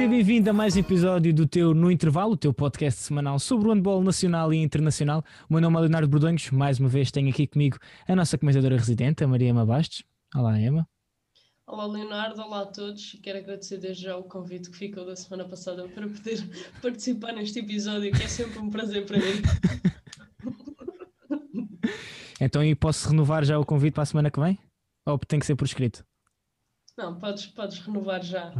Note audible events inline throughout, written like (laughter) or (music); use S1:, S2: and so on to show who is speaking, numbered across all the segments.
S1: Seja bem-vindo a mais um episódio do teu No Intervalo, o teu podcast semanal sobre o handball nacional e internacional. O meu nome é Leonardo Bordonhos, mais uma vez tenho aqui comigo a nossa comentadora residente, a Maria Ema Bastos. Olá, Emma.
S2: Olá, Leonardo. Olá a todos. Quero agradecer desde já o convite que ficou da semana passada para poder (laughs) participar neste episódio, que é sempre um prazer para mim. (laughs)
S1: então, e posso renovar já o convite para a semana que vem? Ou tem que ser por escrito?
S2: Não, podes, podes renovar já.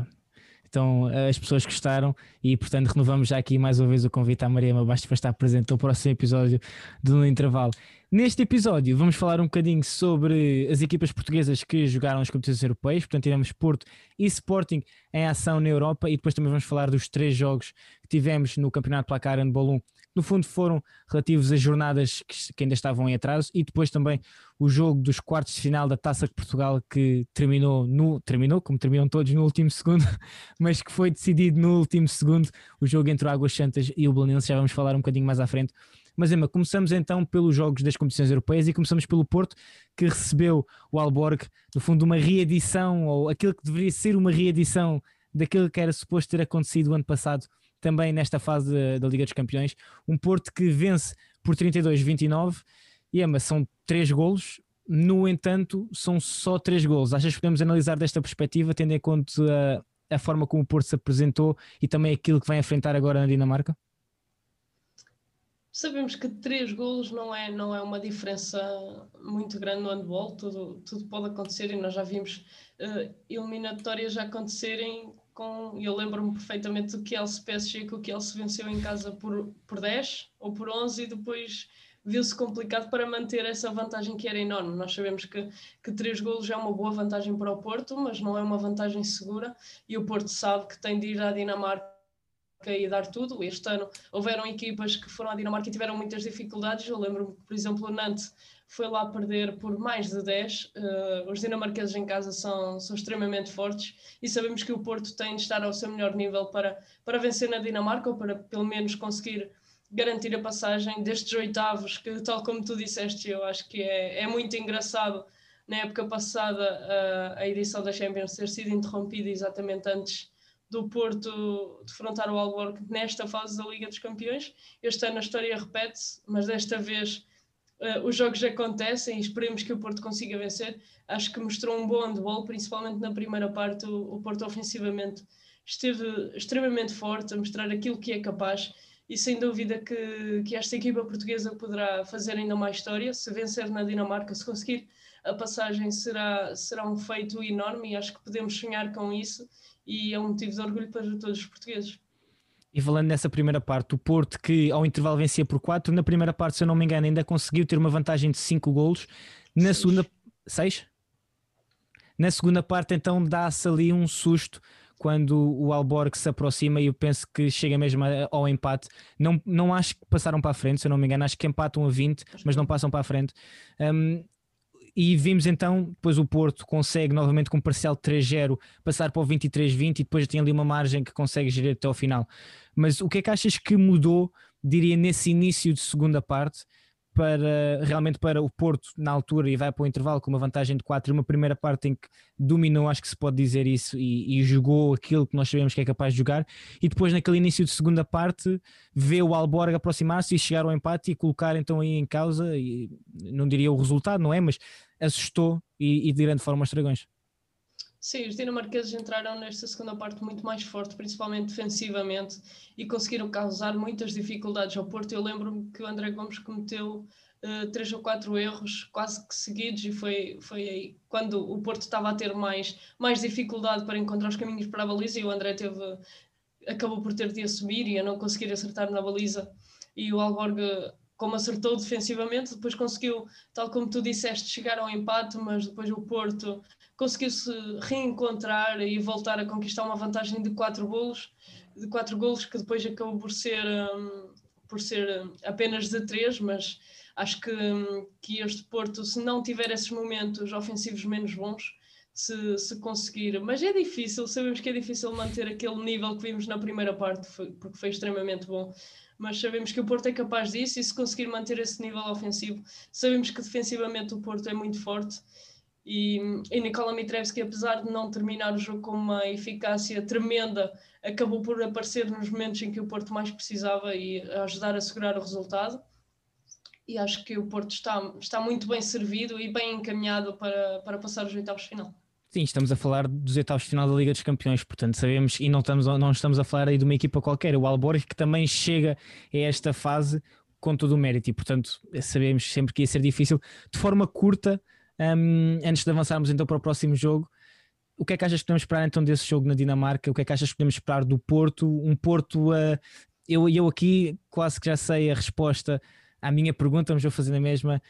S1: Então as pessoas gostaram e, portanto, renovamos já aqui mais uma vez o convite à Maria Mabastos para estar presente no próximo episódio do No Intervalo. Neste episódio vamos falar um bocadinho sobre as equipas portuguesas que jogaram as competições europeias, portanto tivemos Porto e Sporting em ação na Europa e depois também vamos falar dos três jogos que tivemos no Campeonato Placar Handball 1 no fundo foram relativos às jornadas que, que, ainda estavam em atraso e depois também o jogo dos quartos de final da Taça de Portugal que terminou no terminou como terminam todos no último segundo, (laughs) mas que foi decidido no último segundo o jogo entre o Águas Santas e o Belenense, já vamos falar um bocadinho mais à frente. Mas Emma, começamos então pelos jogos das competições europeias e começamos pelo Porto, que recebeu o Alborg, no fundo, uma reedição, ou aquilo que deveria ser uma reedição daquilo que era suposto ter acontecido o ano passado também nesta fase da Liga dos Campeões. Um Porto que vence por 32-29 e Emma, são três golos. No entanto, são só três golos. Achas que podemos analisar desta perspectiva, tendo em conta a, a forma como o Porto se apresentou e também aquilo que vai enfrentar agora na Dinamarca?
S2: Sabemos que três golos não é, não é uma diferença muito grande no handball, tudo, tudo pode acontecer e nós já vimos uh, eliminatórias já acontecerem com. Eu lembro-me perfeitamente do Kielce PSG, que o Kielce venceu em casa por, por 10 ou por 11 e depois viu-se complicado para manter essa vantagem que era enorme. Nós sabemos que, que três golos é uma boa vantagem para o Porto, mas não é uma vantagem segura e o Porto sabe que tem de ir à Dinamarca e dar tudo. Este ano houveram equipas que foram à Dinamarca e tiveram muitas dificuldades. Eu lembro-me que, por exemplo, o Nantes foi lá perder por mais de 10. Uh, eh, os dinamarqueses em casa são, são extremamente fortes e sabemos que o Porto tem de estar ao seu melhor nível para, para vencer na Dinamarca ou para pelo menos conseguir garantir a passagem destes oitavos, que tal como tu disseste, eu acho que é, é muito engraçado na época passada a, a edição da Champions ter sido interrompida exatamente antes do Porto defrontar o Alborg nesta fase da Liga dos Campeões. Este ano a história repete-se, mas desta vez uh, os jogos acontecem e esperemos que o Porto consiga vencer. Acho que mostrou um bom handball, principalmente na primeira parte. O, o Porto ofensivamente esteve extremamente forte a mostrar aquilo que é capaz e sem dúvida que, que esta equipa portuguesa poderá fazer ainda mais história se vencer na Dinamarca, se conseguir a passagem será, será um feito enorme e acho que podemos sonhar com isso e é um motivo de orgulho para todos os portugueses.
S1: E falando nessa primeira parte, o Porto que ao intervalo vencia por 4, na primeira parte, se eu não me engano, ainda conseguiu ter uma vantagem de 5 golos. Na seis. segunda. 6? Na segunda parte, então, dá-se ali um susto quando o Alborg se aproxima e eu penso que chega mesmo ao empate. Não, não acho que passaram para a frente, se eu não me engano, acho que empatam a 20, mas não passam para a frente. Um, e vimos então, depois o Porto consegue novamente com um parcial de 3-0 passar para o 23-20 e depois tem ali uma margem que consegue gerir até ao final. Mas o que é que achas que mudou, diria, nesse início de segunda parte? Para realmente para o Porto na altura e vai para o intervalo com uma vantagem de 4 uma primeira parte em que dominou, acho que se pode dizer isso, e, e, jogou aquilo que nós sabemos que é capaz de jogar, e depois naquele início de segunda parte vê o Alborg aproximar-se e chegar ao empate e colocar então aí em causa, e não diria o resultado, não é? Mas assustou e, e de grande forma os dragões.
S2: Sim, os dinamarqueses entraram nesta segunda parte muito mais forte, principalmente defensivamente, e conseguiram causar muitas dificuldades ao Porto. Eu lembro-me que o André Gomes cometeu uh, três ou quatro erros quase que seguidos, e foi, foi aí quando o Porto estava a ter mais, mais dificuldade para encontrar os caminhos para a baliza, e o André teve, acabou por ter de assumir e a não conseguir acertar na baliza. E o Alborg como acertou defensivamente, depois conseguiu, tal como tu disseste, chegar ao empate, mas depois o Porto conseguiu se reencontrar e voltar a conquistar uma vantagem de quatro golos, de quatro golos que depois acabou por ser um, por ser hum, apenas de três, mas acho que, um, que este Porto, se não tiver esses momentos ofensivos menos bons, se, se conseguir, mas é difícil, sabemos que é difícil manter aquele nível que vimos na primeira parte, porque foi extremamente bom mas sabemos que o Porto é capaz disso e se conseguir manter esse nível ofensivo, sabemos que defensivamente o Porto é muito forte E, e Nikola Mitrevski, apesar de não terminar o jogo com uma eficácia tremenda, acabou por aparecer nos momentos em que o Porto mais precisava e ajudar a segurar o resultado. E acho que o Porto está, está muito bem servido e bem encaminhado para, para passar os oitavos final.
S1: Sim, estamos a falar dos oitavos de final da Liga dos Campeões, portanto sabemos e não estamos, não estamos a falar aí de uma equipa qualquer, o Alborg que também chega a esta fase com todo o mérito e portanto sabemos sempre que ia ser difícil. De forma curta, um, antes de avançarmos então para o próximo jogo, o que é que achas que podemos esperar então desse jogo na Dinamarca? O que é que achas que podemos esperar do Porto? Um Porto, uh, eu, eu aqui quase que já sei a resposta à minha pergunta, mas vou fazer a mesma.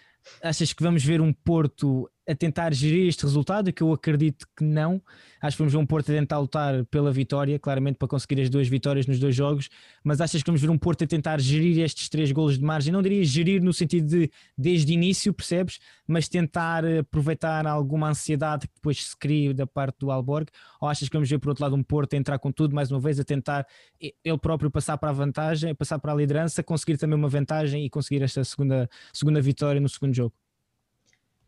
S1: Achas que vamos ver um Porto a tentar gerir este resultado, que eu acredito que não. Acho que vamos ver um Porto a tentar lutar pela vitória, claramente para conseguir as duas vitórias nos dois jogos, mas achas que vamos ver um Porto a tentar gerir estes três golos de margem? Não diria gerir no sentido de desde início, percebes? Mas tentar aproveitar alguma ansiedade que depois se cria da parte do Alborg? Ou achas que vamos ver por outro lado um Porto a entrar com tudo, mais uma vez, a tentar ele próprio passar para a vantagem, passar para a liderança, conseguir também uma vantagem e conseguir esta segunda, segunda vitória no segundo jogo?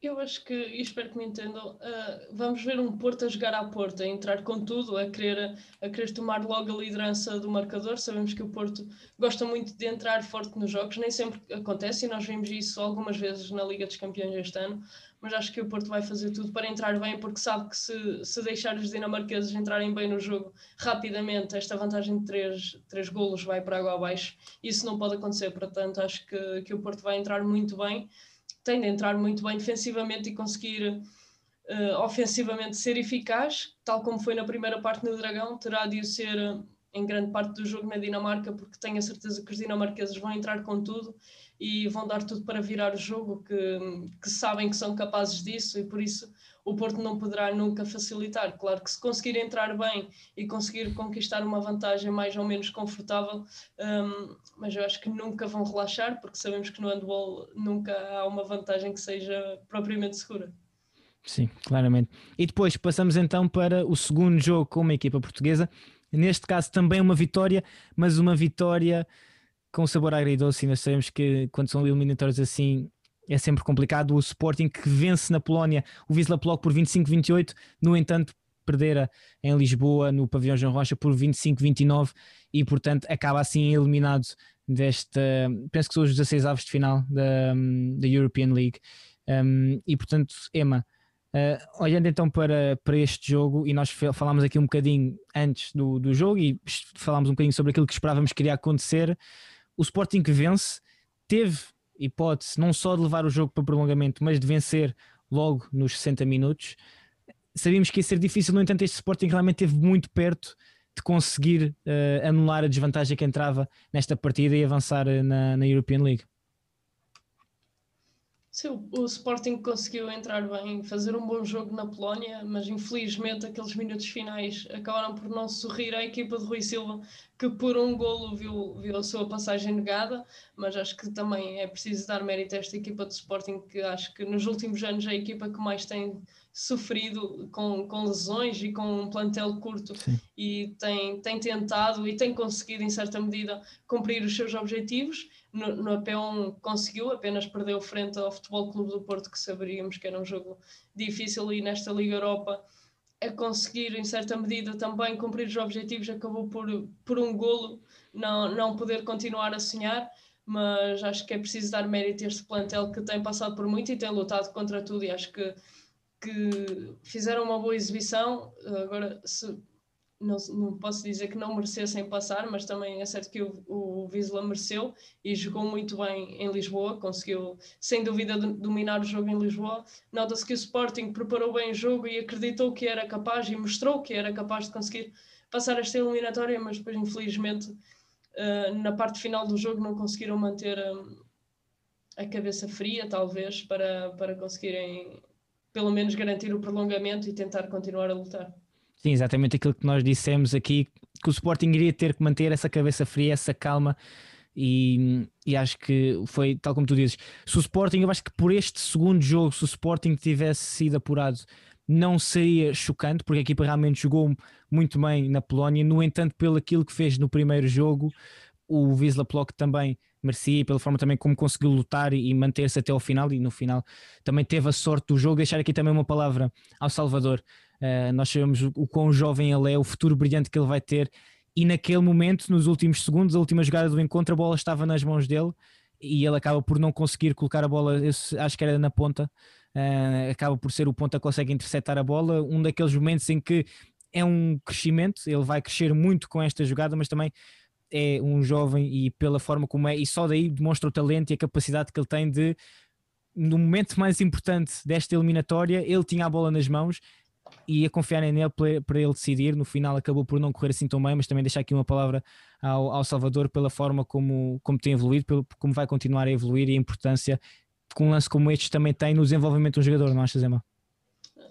S2: Eu acho que, e espero que me entendam, uh, vamos ver um Porto a jogar à porta, a entrar com tudo, a querer, a querer tomar logo a liderança do marcador. Sabemos que o Porto gosta muito de entrar forte nos jogos, nem sempre acontece, e nós vimos isso algumas vezes na Liga dos Campeões este ano, mas acho que o Porto vai fazer tudo para entrar bem, porque sabe que se, se deixar os dinamarqueses entrarem bem no jogo rapidamente, esta vantagem de três, três golos vai para água abaixo. Isso não pode acontecer, portanto, acho que, que o Porto vai entrar muito bem tem de entrar muito bem defensivamente e conseguir uh, ofensivamente ser eficaz, tal como foi na primeira parte no Dragão, terá de o ser uh, em grande parte do jogo na Dinamarca, porque tenho a certeza que os dinamarqueses vão entrar com tudo e vão dar tudo para virar o jogo, que, que sabem que são capazes disso e por isso o Porto não poderá nunca facilitar. Claro que se conseguir entrar bem e conseguir conquistar uma vantagem mais ou menos confortável, um, mas eu acho que nunca vão relaxar, porque sabemos que no handball nunca há uma vantagem que seja propriamente segura.
S1: Sim, claramente. E depois passamos então para o segundo jogo com uma equipa portuguesa. Neste caso também uma vitória, mas uma vitória com sabor agridoce. Nós sabemos que quando são eliminatórios assim é sempre complicado. O Sporting que vence na Polónia o Wisla Plock por 25-28, no entanto perdera em Lisboa no pavilhão João Rocha por 25-29 e portanto acaba assim eliminado desta, penso que são os 16 avos de final da, da European League. Um, e portanto Emma uh, olhando então para, para este jogo e nós falámos aqui um bocadinho antes do, do jogo e falámos um bocadinho sobre aquilo que esperávamos que iria acontecer. O Sporting que vence teve hipótese não só de levar o jogo para prolongamento, mas de vencer logo nos 60 minutos. Sabíamos que ia ser difícil, no entanto, este Sporting realmente esteve muito perto de conseguir uh, anular a desvantagem que entrava nesta partida e avançar eh, na, na European League.
S2: Sim, o Sporting conseguiu entrar bem, fazer um bom jogo na Polónia, mas infelizmente aqueles minutos finais acabaram por não sorrir à equipa de Rui Silva, que por um golo viu, viu a sua passagem negada, mas acho que também é preciso dar mérito a esta equipa de Sporting, que acho que nos últimos anos é a equipa que mais tem sofrido com, com lesões e com um plantel curto Sim. e tem, tem tentado e tem conseguido, em certa medida, cumprir os seus objetivos no, no AP1 conseguiu, apenas perdeu frente ao Futebol Clube do Porto, que saberíamos que era um jogo difícil, e nesta Liga Europa a conseguir, em certa medida, também cumprir os objetivos, acabou por, por um golo não, não poder continuar a sonhar, mas acho que é preciso dar mérito a este plantel que tem passado por muito e tem lutado contra tudo, e acho que, que fizeram uma boa exibição. Agora, se não, não, posso dizer que não merecessem passar, mas também é certo que o, o Vizela mereceu e jogou muito bem em Lisboa, conseguiu sem dúvida dominar o jogo em Lisboa. Nota-se que o Sporting preparou bem o jogo e acreditou que era capaz e mostrou que era capaz de conseguir passar esta eliminatória, mas depois, infelizmente, uh, na parte final do jogo não conseguiram manter um, a cabeça fria, talvez, para, para conseguirem pelo menos garantir o prolongamento e tentar continuar a lutar.
S1: Sim, exatamente aquilo que nós dissemos aqui, que o Sporting iria ter que manter essa cabeça fria, essa calma. E, e, acho que foi tal como tu dizes. Se o Sporting, eu acho que por este segundo jogo, se o Sporting tivesse sido apurado, não seria chocante, porque a equipa realmente jogou muito bem na Polónia. No entanto, pelo aquilo que fez no primeiro jogo, o Wisla Plock também merecia pela forma também como conseguiu lutar e manter-se até ao final. E no final também teve a sorte do jogo. Deixar aqui também uma palavra ao Salvador. Uh, nós sabemos o, o quão jovem ele é, o futuro brilhante que ele vai ter. E naquele momento, nos últimos segundos, a última jogada do encontro, a bola estava nas mãos dele e ele acaba por não conseguir colocar a bola, acho que era na ponta, uh, acaba por ser o ponta que consegue interceptar a bola. Um daqueles momentos em que é um crescimento, ele vai crescer muito com esta jogada, mas também é um jovem e pela forma como é, e só daí demonstra o talento e a capacidade que ele tem de, no momento mais importante desta eliminatória, ele tinha a bola nas mãos e a confiarem nele para ele decidir. No final acabou por não correr assim tão bem, mas também deixar aqui uma palavra ao, ao Salvador pela forma como, como tem evoluído, pelo, como vai continuar a evoluir e a importância que um lance como este também tem no desenvolvimento de um jogador, não achas, Emma?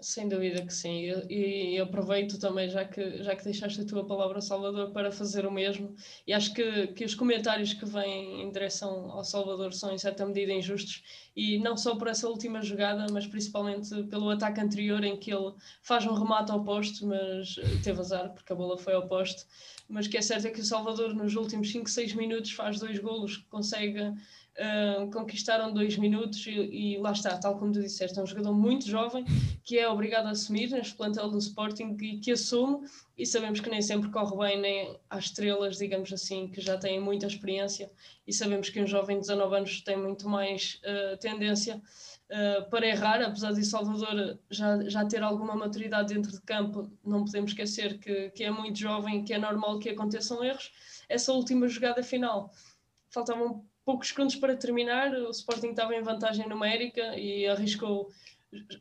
S2: Sem dúvida que sim. E, e aproveito também, já que, já que deixaste a tua palavra, Salvador, para fazer o mesmo. E acho que, que os comentários que vêm em direção ao Salvador são, em certa medida, injustos. E não só por essa última jogada, mas principalmente pelo ataque anterior, em que ele faz um remate ao posto, mas teve azar, porque a bola foi ao posto. Mas que é certo é que o Salvador, nos últimos 5, 6 minutos, faz dois golos, consegue Conquistaram dois minutos e, e, lá está, tal como tu disseste, é um jogador muito jovem que é obrigado a assumir neste plantel do Sporting e que assume, e sabemos que nem sempre corre bem nem às estrelas, digamos assim, que já têm muita experiência, e sabemos que um jovem de 19 anos tem muito mais uh, tendência uh, para errar, apesar de Salvador já, já ter alguma maturidade dentro de campo, não podemos esquecer que, que é muito jovem, que é normal que aconteçam erros. Essa última jogada final, faltavam poucos segundos para terminar, o Sporting estava em vantagem numérica e arriscou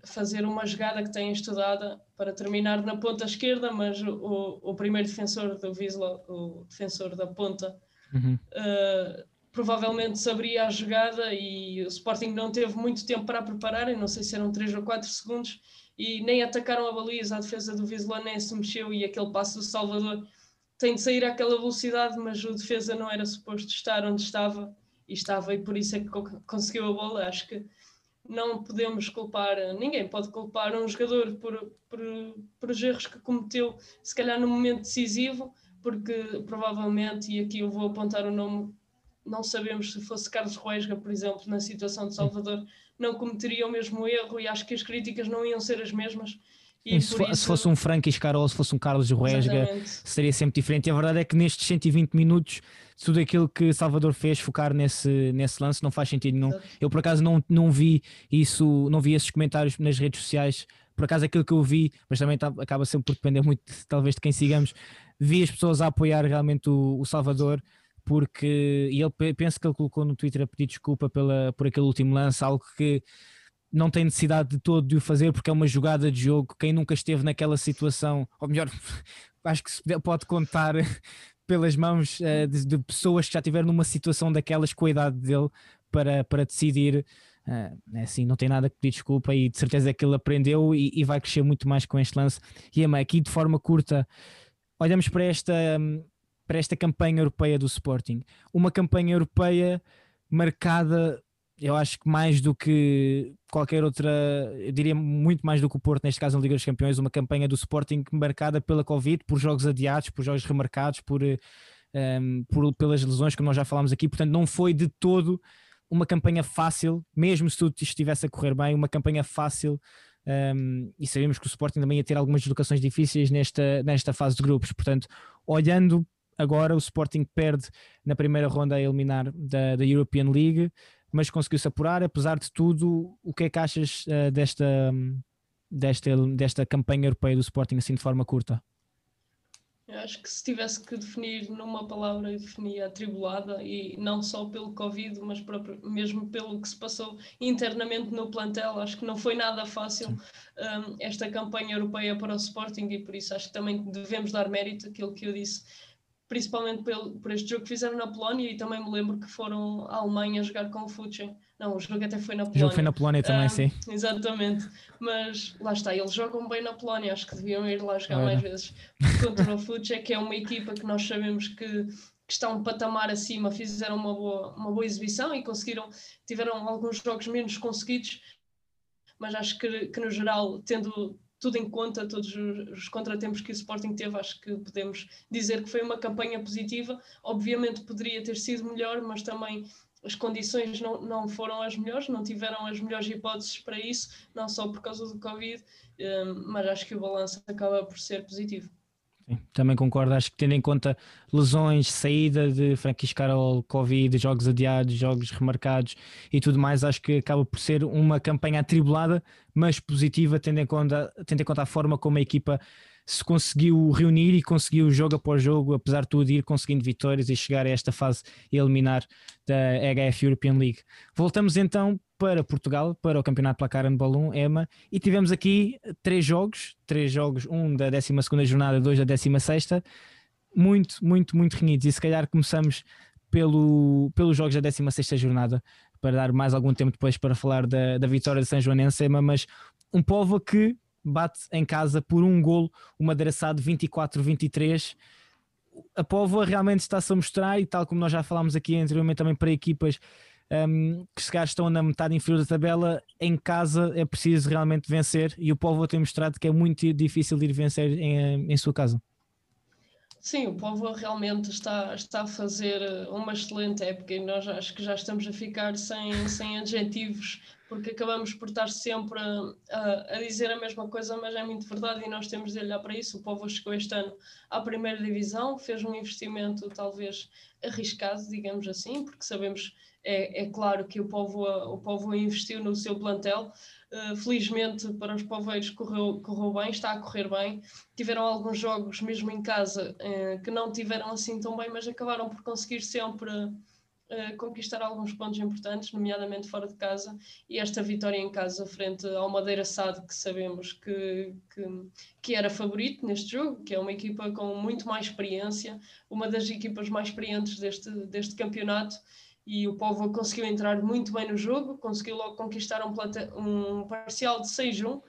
S2: fazer uma jogada que tem estudada para terminar na ponta esquerda, mas o, o primeiro defensor do Wisla, o defensor da ponta, uhum. uh, provavelmente saberia a jogada e o Sporting não teve muito tempo para preparar, não sei se eram 3 ou 4 segundos, e nem atacaram a baliza, a defesa do Wisla nem se mexeu e aquele passo do Salvador tem de sair àquela velocidade, mas o defesa não era suposto estar onde estava e estava, e por isso é que conseguiu a bola. Acho que não podemos culpar, ninguém pode culpar um jogador por, por, por os erros que cometeu, se calhar no momento decisivo, porque provavelmente, e aqui eu vou apontar o nome, não sabemos se fosse Carlos Ruesga, por exemplo, na situação de Salvador, não cometeria o mesmo erro e acho que as críticas não iam ser as mesmas
S1: e se, isso... se, fosse um Frank Carol, se fosse um Carlos Ruesga, seria sempre diferente. E a verdade é que nestes 120 minutos, tudo aquilo que Salvador fez, focar nesse, nesse lance, não faz sentido nenhum. Eu por acaso não, não vi isso, não vi esses comentários nas redes sociais. Por acaso aquilo que eu vi, mas também tá, acaba sempre por depender muito, talvez, de quem sigamos, vi as pessoas a apoiar realmente o, o Salvador porque e ele penso que ele colocou no Twitter a pedir desculpa pela, por aquele último lance, algo que não tem necessidade de todo de o fazer porque é uma jogada de jogo. Quem nunca esteve naquela situação, ou melhor, (laughs) acho que se pode contar pelas mãos uh, de, de, pessoas que já estiveram numa situação daquelas com a idade dele para, para decidir. Uh, assim, não tem nada que pedir desculpa e de certeza que ele aprendeu e, e vai crescer muito mais com este lance. E Emma, aqui de forma curta, olhamos para esta, para esta campanha europeia do Sporting. Uma campanha europeia marcada eu acho que mais do que qualquer outra, eu diria muito mais do que o Porto, neste caso na Liga dos Campeões, uma campanha do Sporting marcada pela Covid, por jogos adiados, por jogos remarcados, por, um, ehm, por, pelas lesões, como nós já falámos aqui, portanto não foi de todo uma campanha fácil, mesmo se tudo estivesse a correr bem, uma campanha fácil. Um, ehm, e sabemos que o Sporting também ia ter algumas deslocações difíceis nesta, nesta fase de grupos, portanto, olhando agora, o Sporting perde na primeira ronda a eliminar da, da European League mas conseguiu-se apurar. Apesar de tudo, o que é que achas uh, desta, desta, desta campanha europeia do Sporting assim de forma curta?
S2: Eu acho que se tivesse que definir numa palavra, eu definia atribulada e não só pelo Covid, mas próprio, mesmo pelo que se passou internamente no plantel. Acho que não foi nada fácil um, esta campanha europeia para o Sporting e por isso acho que também devemos dar mérito àquilo que eu disse principalmente pelo, por este jogo que fizeram na Polónia e também me lembro que foram à Alemanha jogar com o Futsal. Não, o jogo até foi na Polónia. O
S1: jogo foi na Polónia também, sim.
S2: Exatamente. Mas lá está, eles jogam bem na Polónia, acho que deviam ir lá jogar mais vezes. Contra o Futsal, que é uma equipa que nós sabemos que, que está um patamar acima, fizeram uma boa, uma boa exibição e conseguiram, tiveram alguns jogos menos conseguidos, mas acho que, que no geral, tendo tudo em conta, todos os contratempos que o Sporting teve, acho que podemos dizer que foi uma campanha positiva. Obviamente poderia ter sido melhor, mas também as condições não, não foram as melhores, não tiveram as melhores hipóteses para isso, não só por causa do Covid, eh, mas acho que o balanço acaba por ser positivo.
S1: Sim, também concordo, acho que tendo em conta lesões, saída de Franquis Carol, Covid, jogos adiados, jogos remarcados e tudo mais, acho que acaba por ser uma campanha atribulada, mas positiva, tendo em conta, tendo em conta a forma como a equipa se conseguiu reunir e conseguiu jogo após jogo, apesar de tudo, ir conseguindo vitórias e chegar a esta fase eliminar da HF European League. Voltamos então para Portugal, para o Campeonato Placar Handball 1, EMA, e tivemos aqui três jogos, três jogos, um da 12 jornada, dois da 16 muito, muito, muito renhidos, e se calhar começamos pelo, pelos jogos da 16 jornada, para dar mais algum tempo depois para falar da, da vitória de São Joanense, EMA, mas um povo que bate em casa por um golo, uma adereçado 24-23. A Póvoa realmente está-se a mostrar, e tal como nós já falámos aqui anteriormente também para equipas um, que se estão na metade inferior da tabela, em casa é preciso realmente vencer, e o Póvoa tem mostrado que é muito difícil de ir vencer em, em sua casa.
S2: Sim, o povo realmente está, está a fazer uma excelente época e nós acho que já estamos a ficar sem, sem adjetivos porque acabamos por estar sempre a, a, a, dizer a mesma coisa, mas é muito verdade e nós temos de olhar para isso. O Povo chegou este ano à primeira divisão, fez um investimento talvez arriscado, digamos assim, porque sabemos, é, é claro que o Povo, o Povo investiu no seu plantel. Uh, felizmente para os poveiros correu, correu bem, está a correr bem. Tiveram alguns jogos, mesmo em casa, uh, que não tiveram assim tão bem, mas acabaram por conseguir sempre conquistar alguns pontos importantes, nomeadamente fora de casa, e esta vitória em casa frente ao Madeira Sade, que sabemos que, que, que, era favorito neste jogo, que é uma equipa com muito mais experiência, uma das equipas mais experientes deste, deste campeonato, e o Povo conseguiu entrar muito bem no jogo, conseguiu logo conquistar um, plata, um parcial de 6-1,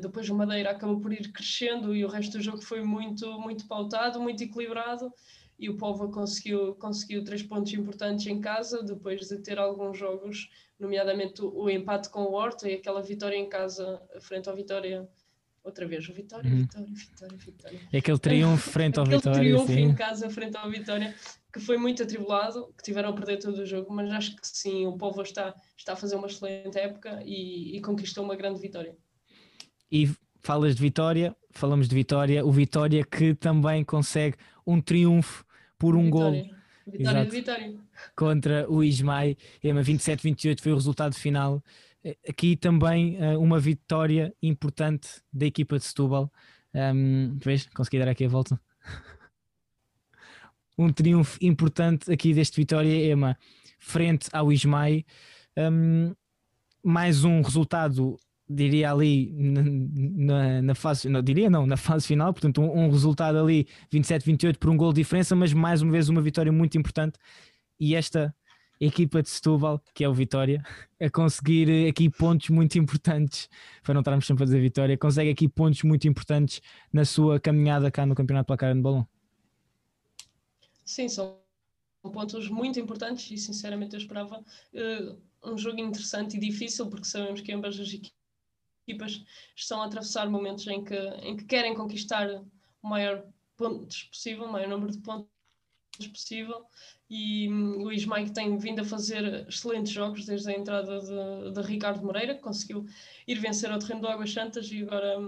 S2: depois o Madeira acabou por ir crescendo e o resto do jogo foi muito, muito pautado, muito equilibrado, e o Povo conseguiu, conseguiu três pontos importantes em casa, depois de ter alguns jogos, nomeadamente o, o empate com o Horta e aquela vitória em casa frente ao Vitória. Outra vez, o Vitória, uhum. Vitória, Vitória, Vitória.
S1: É aquele triunfo frente ao
S2: aquele
S1: Vitória.
S2: triunfo
S1: sim.
S2: em casa frente ao Vitória, que foi muito atribulado, que tiveram a perder todo o jogo, mas acho que sim, o Povo está, está a fazer uma excelente época e, e conquistou uma grande vitória.
S1: E falas de Vitória, falamos de Vitória, o Vitória que também consegue um triunfo por um gol.
S2: Vitória de Vitória.
S1: Contra o Ismael, EMA 27-28 foi o resultado final. Eh, aqui também uh, uma vitória importante da equipa de Setúbal. Um, vês? Consegui dar aqui a volta. (laughs) um triunfo importante aqui deste Vitória EMA frente ao Ismael. Um, mais um resultado diria ali na, na, fase, não diria não, na fase final, portanto um, um resultado ali 27-28 por um gol de diferença, mas mais uma vez uma vitória muito importante e esta equipa de Setúbal, que é o Vitória, (laughs) a conseguir aqui pontos muito importantes, para não estarmos sempre a dizer Vitória, consegue aqui pontos muito importantes na sua caminhada cá no Campeonato Placar de Balão.
S2: Sim, são pontos muito importantes e sinceramente eu esperava uh, um jogo interessante e difícil porque sabemos que ambas as equipas equipas estão a atravessar momentos em que, em que querem conquistar o maior pontos possível, o maior número de pontos possível. E hum, o Ismael tem vindo a fazer excelentes jogos desde a entrada de, de Ricardo Moreira, que conseguiu ir vencer ao terreno do Águas Santas e agora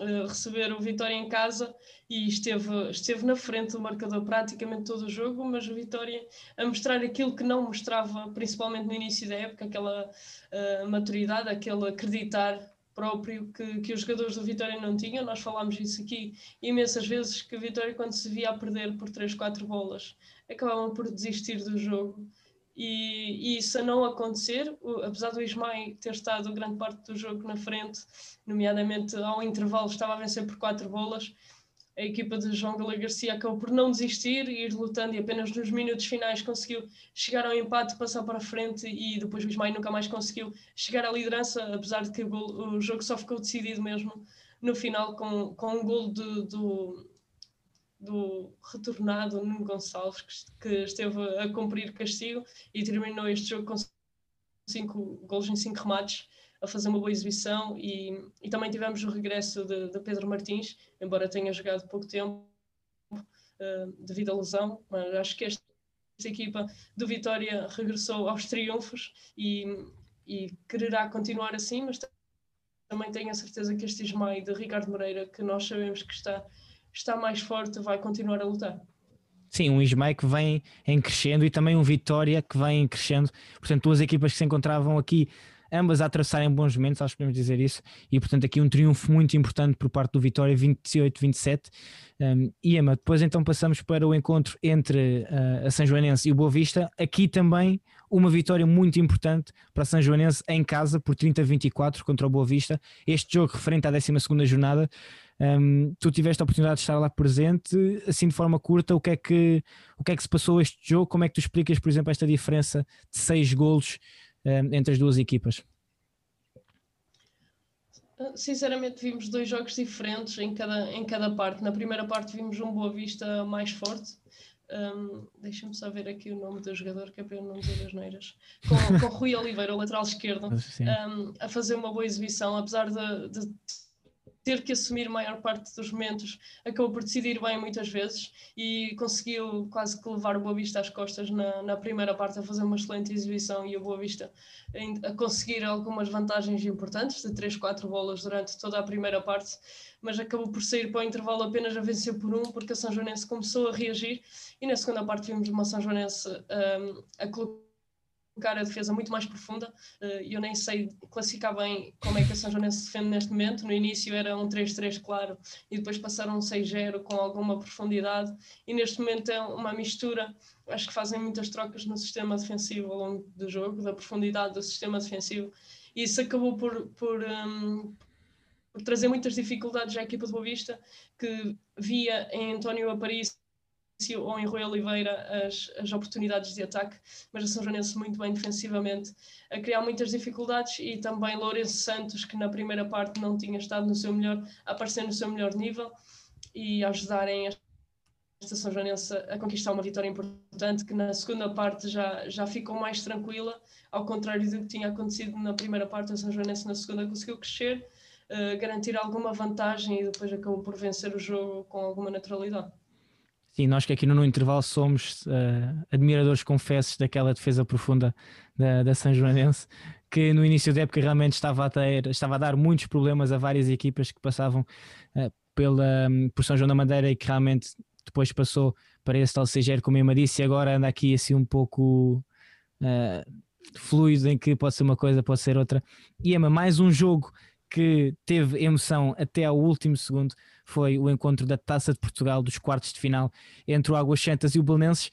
S2: uh, receber o Vitória em casa e esteve, esteve na frente do marcador praticamente todo o jogo, mas o Vitória a mostrar aquilo que não mostrava, principalmente no início da época, aquela uh, maturidade, aquele acreditar próprio que, que os jogadores do Vitória não tinham. Nós falámos isso aqui imensas vezes, que o Vitória, quando se via a perder por 3, 4 bolas, acabavam por desistir do jogo. E, e isso a não acontecer, o, apesar do Ismael ter estado grande parte do jogo na frente, nomeadamente ao intervalo estava a vencer por 4 bolas, a equipa de João Galé Garcia acabou por não desistir e ir lutando e apenas nos minutos finais conseguiu chegar ao empate, passar para a frente e depois o Ismael nunca mais conseguiu chegar à liderança, apesar de que o, gol, o jogo só ficou decidido mesmo no final com, com um gol do, do retornado Nuno Gonçalves, que, que esteve a cumprir castigo e terminou este jogo com cinco golos em cinco remates a fazer uma boa exibição. E, e também tivemos o regresso de, de, Pedro Martins, embora tenha jogado pouco tempo uh, devido à lesão, mas acho que esta, esta equipa do Vitória regressou aos triunfos e, e quererá continuar assim, mas também tenho a certeza que este Ismael de Ricardo Moreira, que nós sabemos que está, está mais forte, vai continuar a lutar.
S1: Sim, um Ismael que vem em crescendo e também um Vitória que vem crescendo. Portanto, duas equipas que se encontravam aqui, ambas a atravessarem bons momentos, acho que podemos dizer isso. E, portanto, aqui um triunfo muito importante por parte do Vitória, 28-27. Um, e, Emma, depois então passamos para o encontro entre uh, a São Joanense e o Boa Vista. Aqui também uma vitória muito importante para a São Joanense em casa por 30-24 contra o Boa Vista. Este jogo referente à 12 jornada. Um, tu tiveste a oportunidade de estar lá presente, assim de forma curta, o que, é que, o que é que se passou este jogo? Como é que tu explicas, por exemplo, esta diferença de seis golos um, entre as duas equipas?
S2: Sinceramente, vimos dois jogos diferentes em cada, em cada parte. Na primeira parte, vimos um Boa Vista mais forte, um, Deixa-me só ver aqui o nome do jogador, que é para eu não dizer as neiras. Com, com Rui Oliveira, o lateral esquerdo, um, a fazer uma boa exibição, apesar de, de ter que assumir a maior parte dos momentos, acabou por decidir bem muitas vezes e conseguiu quase que levar o Boa Vista às costas na, na primeira parte a fazer uma excelente exibição e o Boa Vista a conseguir algumas vantagens importantes de 3, 4 bolas durante toda a primeira parte, mas acabou por sair para o intervalo apenas a vencer por um, porque a São Joanense começou a reagir e na segunda parte vimos uma São Joanense um, a colocar a defesa muito mais profunda. Eh, eu nem sei classificar bem como é que a São João se defende neste momento. No início era um 3-3, claro, e depois passaram um 6-0 com alguma profundidade. E neste momento é uma mistura. Acho que fazem muitas trocas no sistema defensivo ao longo do jogo, da profundidade do sistema defensivo. E isso acabou por, por, um, por trazer muitas dificuldades à equipa de Boa Vista, que via em António Aparicio ou em Rui Oliveira as, as oportunidades de ataque, mas a São Joanense muito bem defensivamente, a criar muitas dificuldades e também Lourenço Santos, que na primeira parte não tinha estado no seu melhor, a aparecer no seu melhor nível e ajudarem esta São Joanense a conquistar uma vitória importante, que na segunda parte já, já ficou mais tranquila, ao contrário do que tinha acontecido na primeira parte, a São Joanense na segunda conseguiu crescer, uh, garantir alguma vantagem e depois acabou por vencer o jogo com alguma naturalidade.
S1: Sim, nós que aqui no, no intervalo somos uh, admiradores confessos daquela defesa profunda da, da São Joanense, que no início da época realmente estava a, ter, estava a dar muitos problemas a várias equipas que passavam uh, pela, um, por São João da Madeira e que realmente depois passou para esse tal CGR, como eu disse, e agora anda aqui assim um pouco uh, fluido em que pode ser uma coisa, pode ser outra. E Emma, mais um jogo que teve emoção até ao último segundo foi o encontro da Taça de Portugal dos quartos de final entre o Águas Santas e o Belenenses.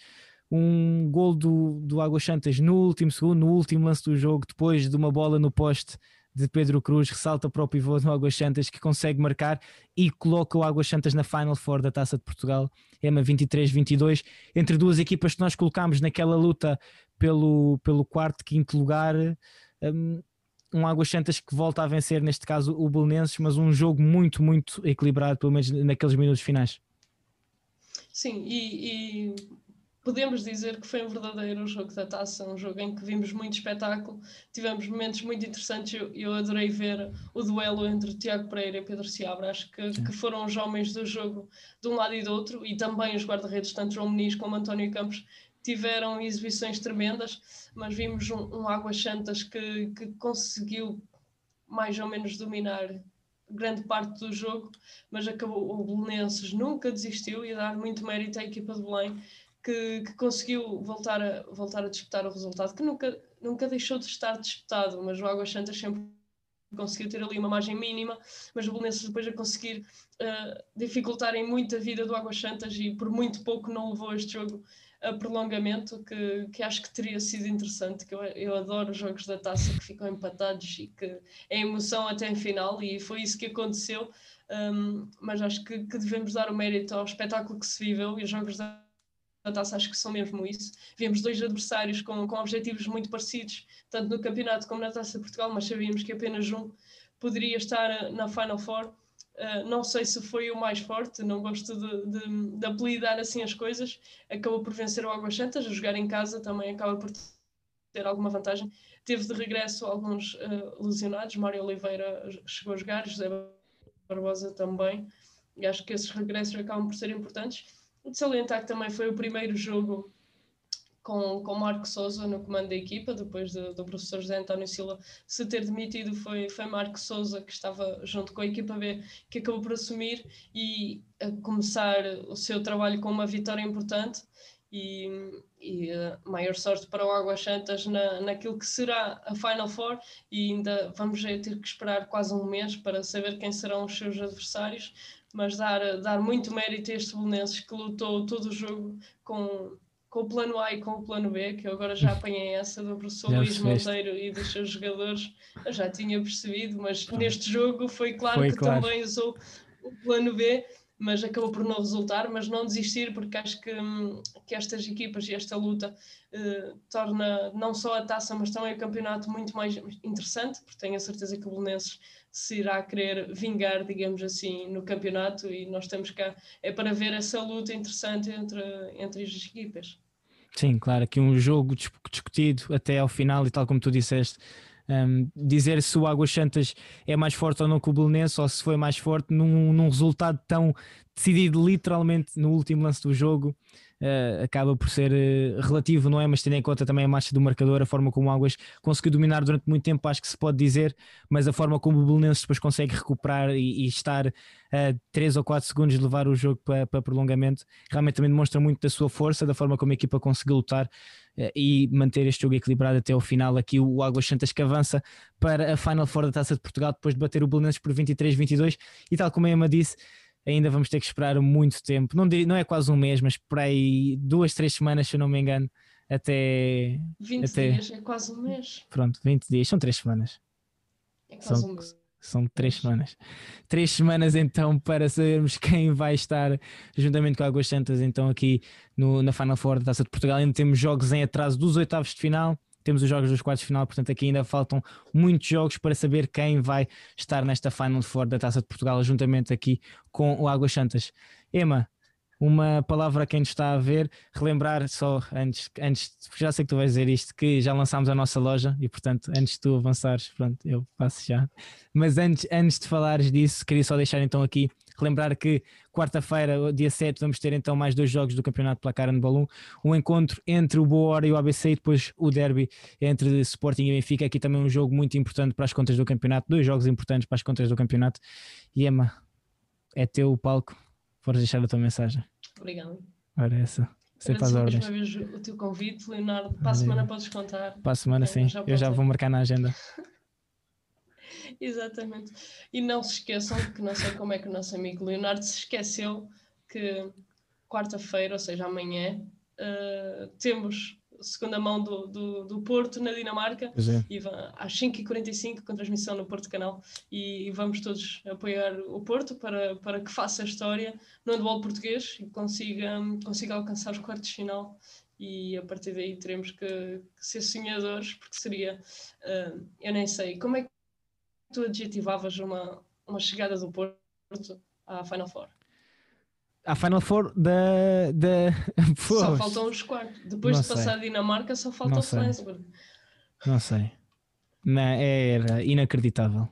S1: Um gol do, do Águas Santas no último segundo, no último lance do jogo, depois de uma bola no poste de Pedro Cruz, ressalta para o pivô do Águas Santas que consegue marcar e coloca o Águas Santas na Final Four da Taça de Portugal, EMA 23-22, entre duas equipas que nós colocámos naquela luta pelo, pelo quarto, quinto lugar. Um, um Águas Santas que volta a vencer, neste caso o Belenenses, mas um jogo muito, muito equilibrado, pelo menos naqueles minutos finais.
S2: Sim, e, e podemos dizer que foi um verdadeiro jogo da taça, um jogo em que vimos muito espetáculo, tivemos momentos muito interessantes. Eu, eu adorei ver o duelo entre Tiago Pereira e Pedro Seabra, acho que, que, foram os homens do jogo de um lado e do outro, e também os guarda-redes, tanto João Muniz como António Campos, tiveram exibições tremendas, mas vimos um, um Águas Santas que, que conseguiu mais ou menos dominar grande parte do jogo, mas acabou o Belenenses nunca desistiu e dar muito mérito à equipa de Belém que, que, conseguiu voltar a, voltar a disputar o resultado, que nunca, nunca deixou de estar disputado, mas o Águas Santas sempre conseguiu ter ali uma margem mínima, mas o Belenenses depois a conseguir uh, dificultar em muito a vida do Águas Santas e por muito pouco não levou este jogo a prolongamento que, que acho que teria sido interessante, que eu, eu adoro jogos da taça que ficam empatados e que é emoção até em final e foi isso que aconteceu, um, mas acho que, que, devemos dar o mérito ao espetáculo que se viveu e os jogos da, taça acho que são mesmo isso. Vimos dois adversários com, com objetivos muito parecidos, tanto no campeonato como na Taça de Portugal, mas sabíamos que apenas um poderia estar na Final Four Uh, não sei se foi o mais forte, não gosto de, de, de, apelidar assim as coisas. Acabou por vencer o Águas Santas, a jogar em casa também acaba por ter alguma vantagem. teve de regresso alguns uh, lesionados, Mário Oliveira chegou a jogar, José Barbosa também, e acho que esses regressos acabam por ser importantes. De salientar que também foi o primeiro jogo com, com Marco Souza no comando da equipa, depois de, do professor José António Silva se ter demitido, foi, foi Marco Souza que estava junto com a equipa B, que acabou por assumir e começar o seu trabalho com uma vitória importante e, e uh, maior sorte para o Águas Santas na, naquilo que será a Final Four e ainda vamos ter que esperar quase um mês para saber quem serão os seus adversários, mas dar, dar muito mérito a este Belenenses que lutou todo o jogo com com o plano A e com o plano B, que eu agora já (laughs) apanhei essa do professor já Luís Monteiro e dos seus jogadores, eu já tinha percebido, mas neste jogo foi claro foi que claro. também usou o plano B, mas acabou por não resultar, mas não desistir, porque acho que, que estas equipas e esta luta eh, torna não só a taça, mas também o campeonato muito mais interessante, porque tenho a certeza que o Belenenses se irá querer vingar, digamos assim, no campeonato. E nós estamos cá é para ver essa luta interessante entre, entre as equipas.
S1: Sim, claro, aqui um jogo discutido até ao final e tal como tu disseste, um, dizer se o Águas Santas é mais forte ou não que o Belenense ou se foi mais forte num, num resultado tão decidido literalmente no último lance do jogo uh, acaba por ser uh, relativo, não é? Mas tendo em conta também a marcha do marcador, a forma como o Águas conseguiu dominar durante muito tempo, acho que se pode dizer, mas a forma como o Belenenses depois consegue recuperar e, e estar a uh, 3 ou 4 segundos de levar o jogo para, para prolongamento, realmente também demonstra muito da sua força, da forma como a equipa conseguiu lutar uh, e manter este jogo equilibrado até ao final. Aqui o Águas Santas que avança para a Final Four da Taça de Portugal depois de bater o Belenenses por 23-22 e tal como a Emma disse ainda vamos ter que esperar muito tempo. Não, não é quase um mês, mas por aí duas, três semanas, se eu não me engano, até.
S2: 20
S1: até...
S2: dias, é quase um mês.
S1: Pronto, 20 dias, são três semanas.
S2: É quase são, um mês.
S1: São três semanas. Três semanas então para sabermos (laughs) quem vai estar juntamente com a Águas Santas, então aqui no, na Final Four da Taça de Portugal. Ainda temos jogos em atraso dos oitavos de final temos os jogos dos quartos de final, portanto aqui ainda faltam muitos jogos para saber quem vai estar nesta Final Four da Taça de Portugal, juntamente aqui com o Águas Santas. Ema, uma palavra a quem nos está a ver, relembrar só antes, antes, já sei que tu vais dizer isto, que já lançámos a nossa loja e portanto antes de tu avançares, pronto, eu passo já. Mas antes, antes de falares disso, queria só deixar então aqui, relembrar que quarta-feira, dia 7, vamos ter então mais dois jogos do Campeonato Placar no Balão, um encontro entre o Boa Hora e o ABC e depois o derby entre Sporting e Benfica, aqui também um jogo muito importante para as contas do campeonato, dois jogos importantes para as contas do campeonato. E Emma, é teu o palco Podes deixar a tua mensagem.
S2: Obrigada.
S1: Ora, essa. Sempre às ordens.
S2: Uma vez o teu convite, Leonardo. Para a semana podes contar.
S1: Para a semana, sim. Já Eu já vou marcar na agenda. (laughs)
S2: Exatamente. E não se esqueçam, que não sei como é que o nosso amigo Leonardo se esqueceu que quarta-feira, ou seja, amanhã, uh, temos segunda mão do, do, do Porto na Dinamarca é. e às 5h45 com transmissão no Porto Canal e, vamos todos apoiar o Porto para, para que faça a história no handball português e consiga, consiga alcançar os quartos de final e a partir daí teremos que, que ser sonhadores porque seria, uh, eu nem sei, como é que tu adjetivavas uma, uma chegada do Porto à Final Four?
S1: À Final Four da. da... (laughs)
S2: Só faltam os quartos. Depois não de passar a Dinamarca, só falta não o Flensburg.
S1: Não sei. Não, era inacreditável.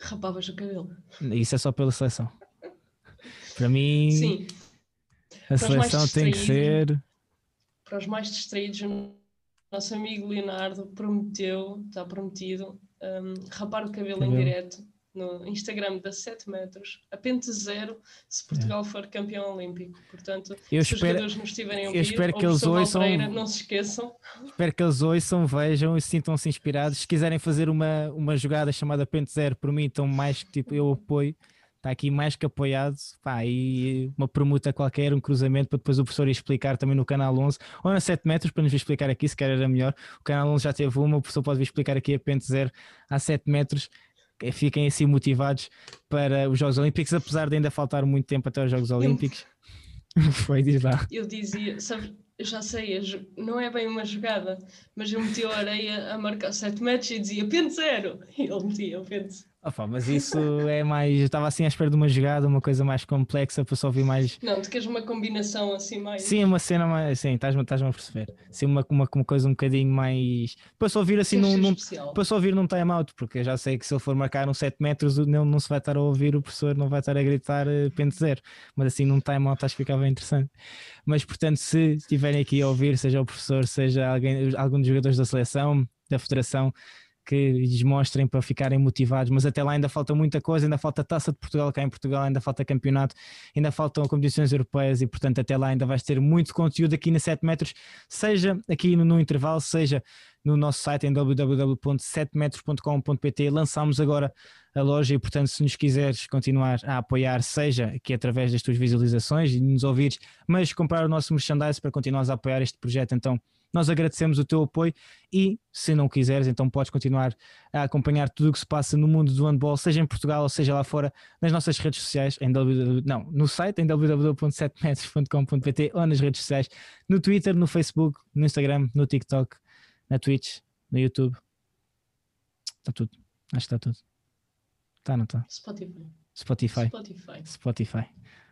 S2: Rapavas o cabelo.
S1: Isso é só pela seleção. Para mim, Sim. a para seleção tem que ser.
S2: Para os mais distraídos, o nosso amigo Leonardo prometeu, está prometido, um, rapar o cabelo, cabelo. em direto no Instagram da 7 metros, a pente zero, se Portugal é. for campeão olímpico. Portanto,
S1: eu
S2: se
S1: espero,
S2: os jogadores nos estiverem a ouvir,
S1: eu espero que eles ouçam,
S2: não se esqueçam.
S1: Espero que eles ouçam, vejam e sintam-se inspirados. Se quiserem fazer uma, uma jogada chamada pente zero, por mim, então mais que tipo, eu apoio. Está aqui mais que apoiado, pá, e uma permuta qualquer, um cruzamento para depois o professor explicar também no canal 11 ou na 7 metros para nos vir explicar aqui, se calhar era melhor. O canal 11 já teve uma, o professor pode vir explicar aqui a pente zero a 7 metros fiquem assim motivados para os Jogos Olímpicos, apesar de ainda faltar muito tempo até os Jogos Olímpicos. Eu... (laughs) Foi, diz lá.
S2: Eu dizia, sabe, já sei, não é bem uma jogada, mas eu meti a areia a marcar 7 metros e dizia pente zero. (laughs) E ele metia o pente.
S1: Opa, mas isso é mais. Eu estava assim à espera de uma jogada, uma coisa mais complexa para só ouvir mais.
S2: Não, tu queres uma combinação assim mais.
S1: Sim, uma cena mais. Sim, estás-me estás a perceber. Sim, uma, uma, uma coisa um bocadinho mais. Para só ouvir assim num. num para só ouvir num time-out, porque eu já sei que se ele for marcar uns 7 metros, não, não se vai estar a ouvir, o professor não vai estar a gritar uh, pente zero. Mas assim num time-out acho que ficava interessante. Mas portanto, se estiverem aqui a ouvir, seja o professor, seja alguém, algum dos jogadores da seleção, da federação que lhes mostrem para ficarem motivados, mas até lá ainda falta muita coisa, ainda falta taça de Portugal cá em Portugal, ainda falta campeonato, ainda faltam competições europeias e portanto até lá ainda vais ter muito conteúdo aqui na 7 metros, seja aqui no, no intervalo, seja no nosso site em www.7metros.com.pt lançámos agora a loja e portanto se nos quiseres continuar a apoiar, seja aqui através das tuas visualizações e nos ouvires, mas comprar o nosso merchandise para continuares a apoiar este projeto então nós agradecemos o teu apoio e, se não quiseres, então podes continuar a acompanhar tudo o que se passa no mundo do handball, seja em Portugal ou seja lá fora, nas nossas redes sociais, em www, não, no site em www.7metros.com.pt ou nas redes sociais, no Twitter, no Facebook, no Instagram, no TikTok, na Twitch, no YouTube. Está tudo. Acho que está tudo. Está, não está?
S2: Spotify.
S1: Spotify.
S2: Spotify.
S1: Spotify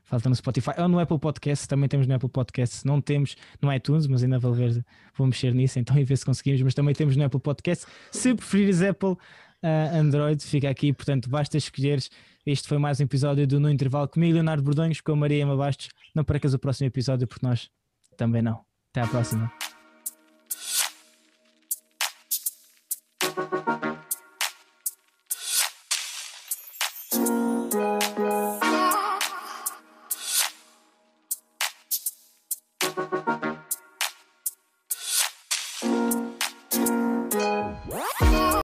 S1: falta no Spotify ou no Apple Podcast, também temos no Apple Podcast, não temos no iTunes, mas ainda vou, ver, vou mexer nisso então (laughs) e ver se conseguimos, mas também temos no Apple Podcast. Se preferires Apple, uh, Android, fica aqui, portanto basta escolheres. Este foi mais um episódio do No Intervalo comigo, Leonardo Bordões, com a Maria Ema Bastos. Não percas o próximo episódio, porque nós também não. Até à próxima.